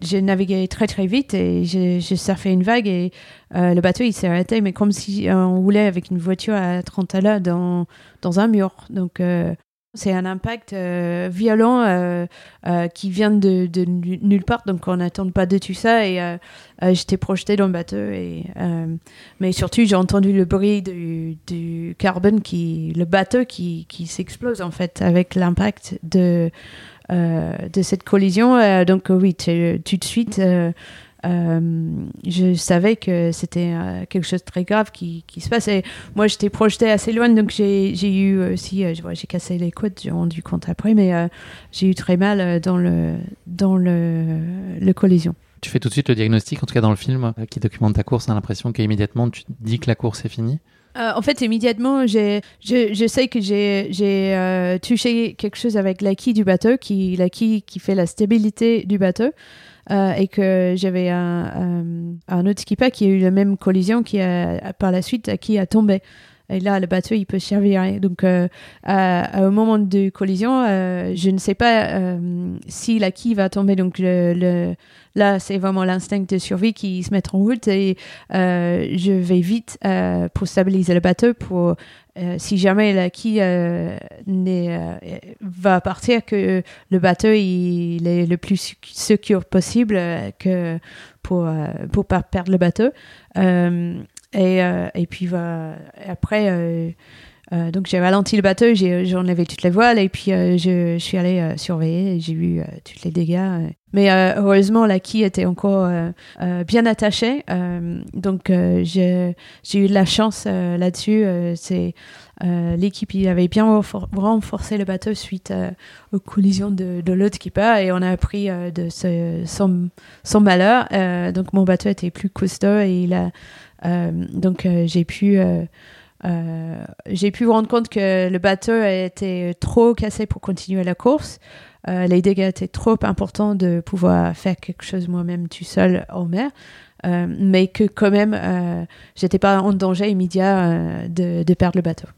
j'ai navigué très très vite et j'ai surfé une vague et euh, le bateau il s'est arrêté mais comme si on roulait avec une voiture à 30 à l'heure dans, dans un mur. Donc euh, c'est un impact euh, violent qui vient de, nulle part donc on n'attend pas de tout ça et j'étais projeté dans le bateau mais surtout j'ai entendu le bruit du, du, carbone le bateau qui, s'explose en fait avec l'impact de euh, de cette collision. Euh, donc oui, tout de suite, euh, je savais que c'était quelque chose de très grave qui, se passait. Moi, j'étais projeté assez loin, donc j'ai eu aussi, j'ai cassé les côtes, j'ai rendu compte après, mais j'ai eu très mal dans le dans le, collision. Tu fais tout de suite le diagnostic, en tout cas dans le film qui documente ta course, on a l'impression qu'immédiatement tu dis que la course est finie euh, en fait, immédiatement, je, je sais que j'ai euh, touché quelque chose avec l'acquis du bateau, qui, l'acquis qui fait la stabilité du bateau. Euh, et que j'avais un, un, autre skipper qui a eu la même collision qui a par la suite qui a tombé. Et là, le bateau, il peut servir. Donc, euh, à, au moment de collision, euh, je ne sais pas euh, si la quille va tomber. Donc, le, là, c'est vraiment l'instinct de survie qui se met en route et je vais vite pour stabiliser le bateau pour si jamais la quille va partir, que le bateau il est le plus secure possible que pour pour pas perdre le bateau. Et, euh, et puis après, euh, euh, donc j'ai ralenti le bateau, j'ai enlevé toutes les voiles et puis je, suis allée surveiller j'ai vu tous les dégâts. Mais heureusement, la quille était encore bien attachée. donc j'ai eu de la chance là-dessus. C'est l'équipe il avait bien renforcé le bateau suite aux collisions de, l'autre skipper et on a appris de ce, son, son malheur. donc mon bateau était plus costaud et il a euh, donc euh, j'ai pu euh, j'ai pu rendre compte que le bateau était trop cassé pour continuer la course. les dégâts étaient trop importants de pouvoir faire quelque chose moi-même tout seul en mer. mais que quand même, j'étais pas en danger immédiat de, perdre le bateau.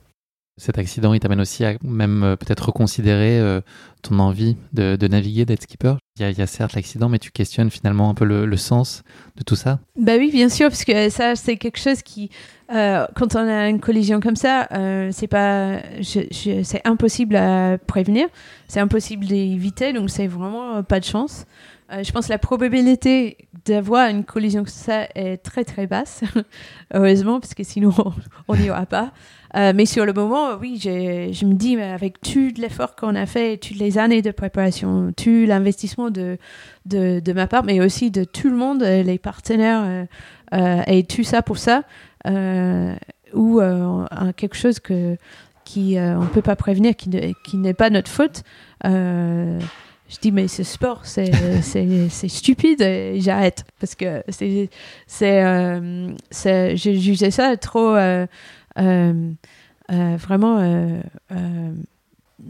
Cet accident, il t'amène aussi à même peut-être reconsidérer ton envie de naviguer, d'être skipper? Il y, a certes l'accident, mais tu questionnes finalement un peu le, sens de tout ça Bah oui, bien sûr, parce que ça, c'est quelque chose qui, euh, quand on a une collision comme ça, euh, c'est pas, c'est impossible à prévenir, c'est impossible d'éviter, donc c'est vraiment pas de chance. Euh, je pense que la probabilité d'avoir une collision comme ça est très très basse, heureusement, parce que sinon on n'y aura pas. Euh, mais sur le moment, oui, je me dis, avec tout l'effort qu'on a fait, toutes les années de préparation, tout l'investissement de, de, ma part, mais aussi de tout le monde, euh, les partenaires, et tout ça pour ça, ou quelque chose que qui on peut pas prévenir, qui, qui n'est pas notre faute je dis mais ce sport c'est c'est stupide et j'arrête. Parce que c'est c'est euh, j'ai jugé ça trop euh, euh, vraiment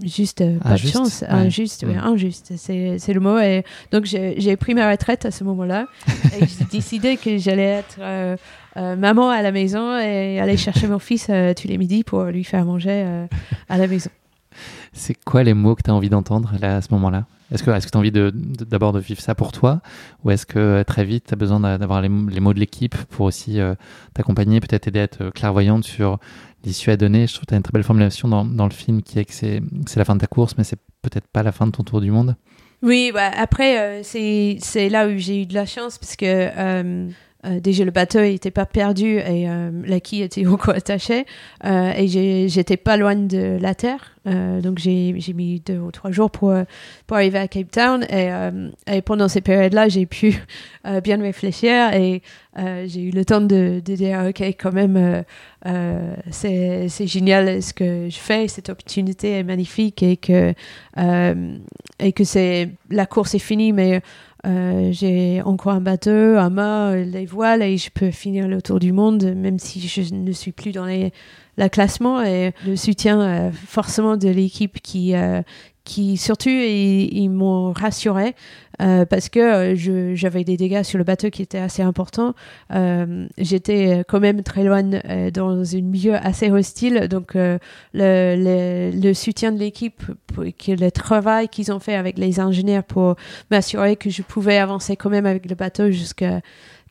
juste pas de chance injuste mm. injuste. C'est le mot et donc j'ai pris ma retraite à ce moment-là et j'ai décidé que j'allais être maman à la maison et aller chercher mon fils tous les midis pour lui faire manger à la maison c'est quoi les mots que tu as envie d'entendre là à ce moment-là? Est-ce que tu as envie d'abord de, vivre ça pour toi? Ou est-ce que euh, très vite tu as besoin d'avoir les, mots de l'équipe pour aussi euh, t'accompagner, peut-être aider à être euh, clairvoyante sur l'issue à donner? Je trouve que tu as une très belle formulation dans, dans le film qui est que c'est la fin de ta course, mais c'est peut-être pas la fin de ton tour du monde? Oui, bah, après, c'est là où j'ai eu de la chance parce que euh, déjà le bateau n'était pas perdu et euh, la quille était encore attachée euh, et j'étais pas loin de la terre. Donc j'ai mis deux ou trois jours pour, pour arriver à Cape Town. Et, pendant ces périodes là j'ai pu bien réfléchir et j'ai eu le temps de, de, dire ok quand même c'est génial ce que je fais. Cette opportunité est magnifique et que et que c'est la course est finie mais j'ai encore un bateau, un mât, les voiles et je peux finir le tour du monde même si je ne suis plus dans les la classement. Et le soutien forcément de l'équipe qui qui surtout ils, m'ont rassuré euh, parce que euh, j'avais des dégâts sur le bateau qui étaient assez importants. Euh, j'étais quand même très loin dans un milieu assez hostile, donc le, le, soutien de l'équipe, le travail qu'ils ont fait avec les ingénieurs pour m'assurer que je pouvais avancer quand même avec le bateau jusqu'à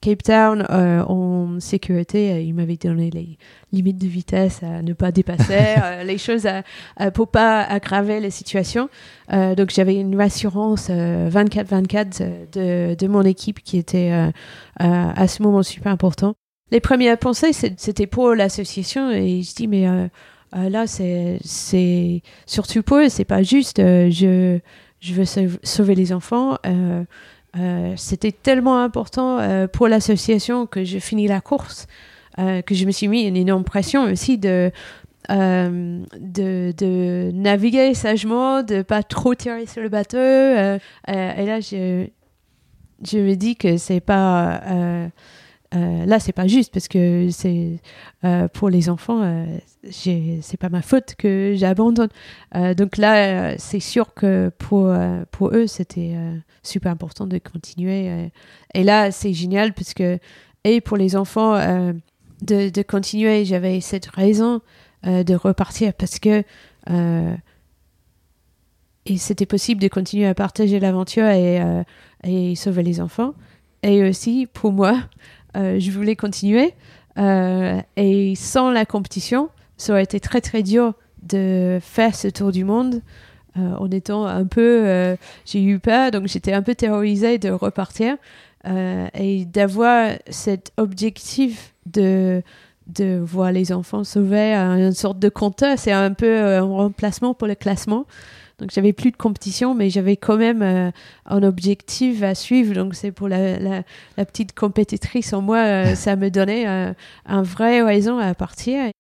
Cape Town euh, en sécurité, euh, il m'avait donné les limites de vitesse à ne pas dépasser, euh, les choses à, à, pour pas aggraver la situation. donc j'avais une assurance 24-24 de, de, mon équipe qui était à ce moment super important. Les premières pensées, c'était pour l'association et je dis mais là c'est c'est surtout pour eux, c'est pas juste. je je veux sauver les enfants. Euh, c'était tellement important euh, pour l'association que j'ai fini la course, euh, que je me suis mis une énorme pression aussi de, de, de, naviguer sagement, de pas trop tirer sur le bateau. et là, je, je me dis que c'est pas euh, là, c'est pas juste parce que c'est euh, pour les enfants, euh, c'est pas ma faute que j'abandonne. Donc là, c'est sûr que pour pour eux, c'était super important de continuer. et là, c'est génial parce que et pour les enfants de, de, continuer, j'avais cette raison de repartir parce que et c'était possible de continuer à partager l'aventure et, et sauver les enfants. Et aussi pour moi, je voulais continuer. Euh, et sans la compétition, ça aurait été très très dur de faire ce tour du monde euh, en étant un peu. j'ai eu peur, donc j'étais un peu terrorisée de repartir et d'avoir cet objectif de de voir les enfants sauvés, une sorte de compteur. C'est un peu un remplacement pour le classement. Donc j'avais plus de compétition, mais j'avais quand même euh, un objectif à suivre. Donc c'est pour la, la, petite compétitrice en moi, euh, ça me donnait euh, un vrai raison à partir.